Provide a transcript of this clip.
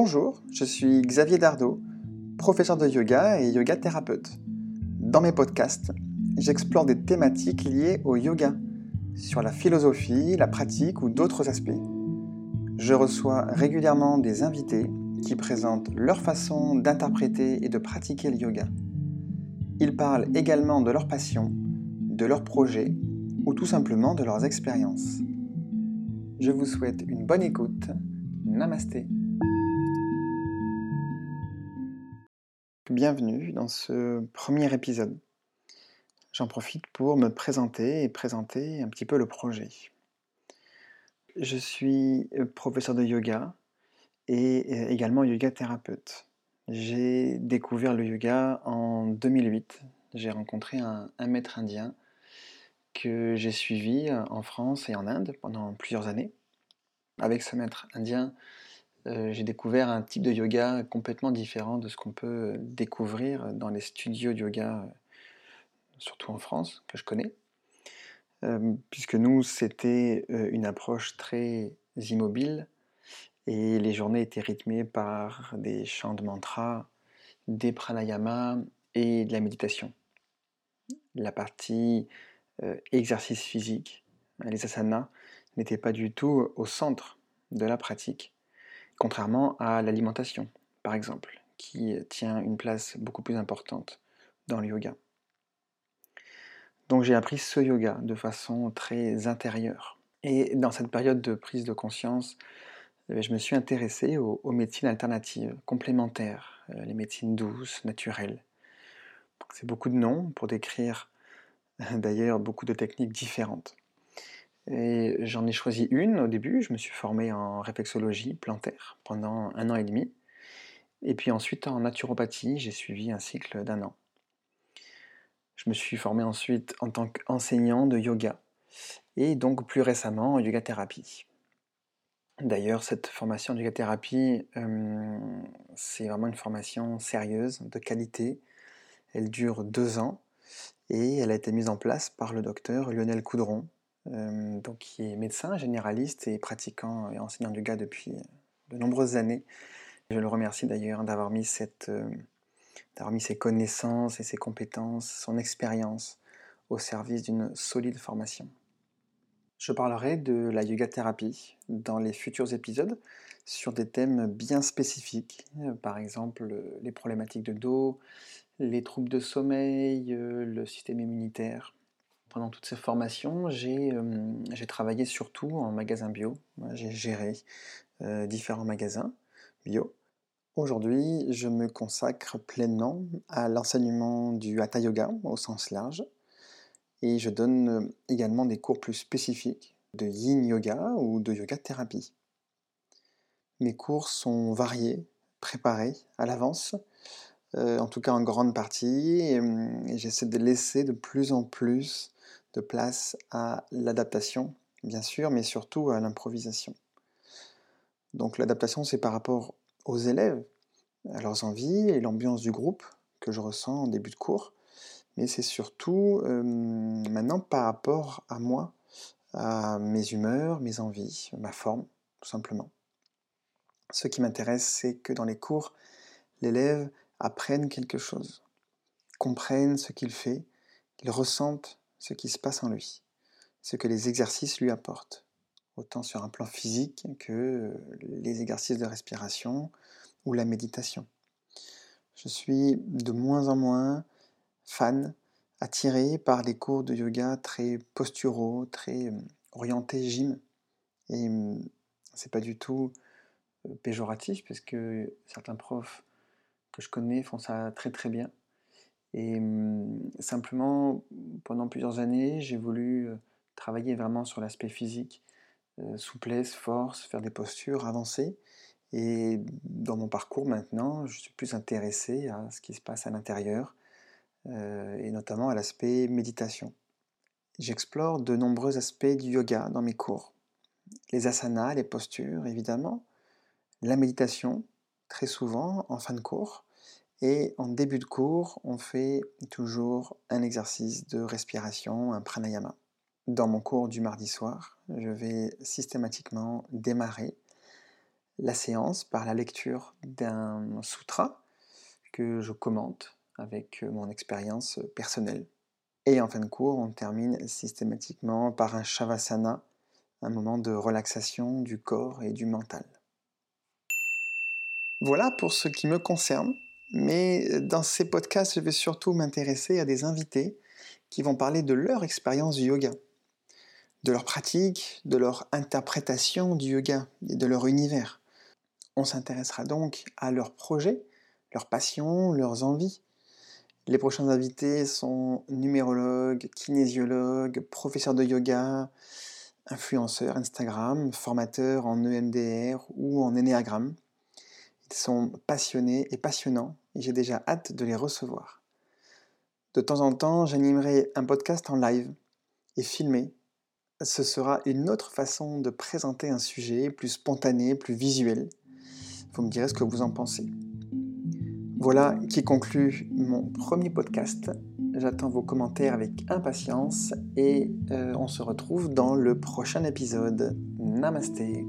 Bonjour, je suis Xavier Dardot, professeur de yoga et yoga thérapeute. Dans mes podcasts, j'explore des thématiques liées au yoga, sur la philosophie, la pratique ou d'autres aspects. Je reçois régulièrement des invités qui présentent leur façon d'interpréter et de pratiquer le yoga. Ils parlent également de leur passion, de leurs projets ou tout simplement de leurs expériences. Je vous souhaite une bonne écoute. Namasté. Bienvenue dans ce premier épisode. J'en profite pour me présenter et présenter un petit peu le projet. Je suis euh, professeur de yoga et euh, également yoga thérapeute. J'ai découvert le yoga en 2008. J'ai rencontré un, maître indien que j'ai suivi euh, en France et en Inde pendant plusieurs années. Avec ce maître indien, euh, j'ai découvert un type de yoga complètement différent de ce qu'on peut découvrir dans les studios de yoga, euh, surtout en France, que je connais. Euh, puisque nous, c'était une approche très immobile et les journées étaient rythmées par des chants de mantras, des pranayamas et de la méditation. La partie exercice physique, les asanas, n'était pas du tout au centre de la pratique contrairement à l'alimentation, par exemple, qui tient une place beaucoup plus importante dans le yoga. Donc j'ai appris ce yoga de façon très intérieure. Et dans cette période de prise de conscience, eh je me suis intéressé aux, médecines alternatives, complémentaires, euh, les médecines douces, naturelles. C'est beaucoup de noms pour décrire d'ailleurs beaucoup de techniques différentes. Et j'en ai choisi une au début, je me suis formé en réflexologie plantaire pendant un an et demi. Et puis ensuite en naturopathie, j'ai suivi un cycle d'un an. Je me suis formé ensuite en tant qu'enseignant de yoga et donc plus récemment en yoga thérapie. D'ailleurs, cette formation en yoga thérapie, euh, c'est vraiment une formation sérieuse, de qualité. Elle dure deux ans et elle a été mise en place par le docteur Lionel Coudron, euh, donc qui est médecin généraliste et pratiquant et enseignant du yoga depuis de nombreuses années. Je le remercie d'ailleurs d'avoir mis, euh, d'avoir mis ses connaissances et ses compétences, son expérience au service d'une solide formation. Je parlerai de la yoga thérapie dans les futurs épisodes sur des thèmes bien spécifiques, euh, par exemple les problématiques de dos, les troubles de sommeil, le système immunitaire, pendant toutes ces formations, j'ai travaillé surtout en magasin bio. J'ai géré différents magasins bio. Aujourd'hui, je me consacre pleinement à l'enseignement du Hatha Yoga au sens large. Et je donne également des cours plus spécifiques de Yin Yoga ou de Yoga Thérapie. Mes cours sont variés, préparés à l'avance, en tout cas en grande partie, et j'essaie de laisser de plus en plus de place à l'adaptation, bien sûr, mais surtout à l'improvisation. Donc l'adaptation, c'est par rapport aux élèves, à leurs envies et l'ambiance du groupe que je ressens en début de cours, mais c'est surtout euh, maintenant par rapport à moi, à mes humeurs, mes envies, ma forme, tout simplement. Ce qui m'intéresse, c'est que dans les cours, l'élève apprenne quelque chose, comprenne ce qu'il fait, qu'il ressente ce qui se passe en lui, ce que les exercices lui apportent, autant sur un plan physique que les exercices de respiration ou la méditation. Je suis de moins en moins fan, attiré par des cours de yoga très posturaux, très euh, orientés gym. Et hum, c'est pas du tout euh, péjoratif, parce que certains profs que je connais font ça très très bien. Et mmh, simplement, pendant plusieurs années, j'ai voulu travailler vraiment sur l'aspect physique, souplesse, force, faire des postures, avancer. Et dans mon parcours maintenant, je suis plus intéressé à ce qui se passe à l'intérieur, et notamment à l'aspect méditation. J'explore de nombreux aspects du yoga dans mes cours. Les asanas, les postures, évidemment, la méditation, très souvent en fin de cours, et en début de cours, on fait toujours un exercice de respiration, un pranayama. Dans mon cours du mardi soir, je vais systématiquement démarrer la séance par la lecture d'un sutra que je commente avec mon expérience personnelle. Et en fin de cours, on termine systématiquement par un shavasana, un moment de relaxation du corps et du mental. Voilà pour ce qui me concerne, mais dans ces podcasts, je vais surtout m'intéresser à des invités qui vont parler de leur expérience du yoga, de leur pratique, de leur interprétation du yoga et de leur univers. On s'intéressera donc à leurs projets, leurs passions, leurs envies. Les prochains invités sont numérologues, kinésiologues, professeurs de yoga, influenceurs Instagram, formateurs en EMDR ou en Ennéagramme. Sont passionnés et passionnants et j'ai déjà hâte de les recevoir. De temps en temps, j'animerai un podcast en live et filmé. Ce sera une autre façon de présenter un sujet plus spontané, plus visuel. Vous me direz ce que vous en pensez. Voilà qui conclut mon premier podcast. J'attends vos commentaires avec impatience et euh, on se retrouve dans le prochain épisode. Namasté.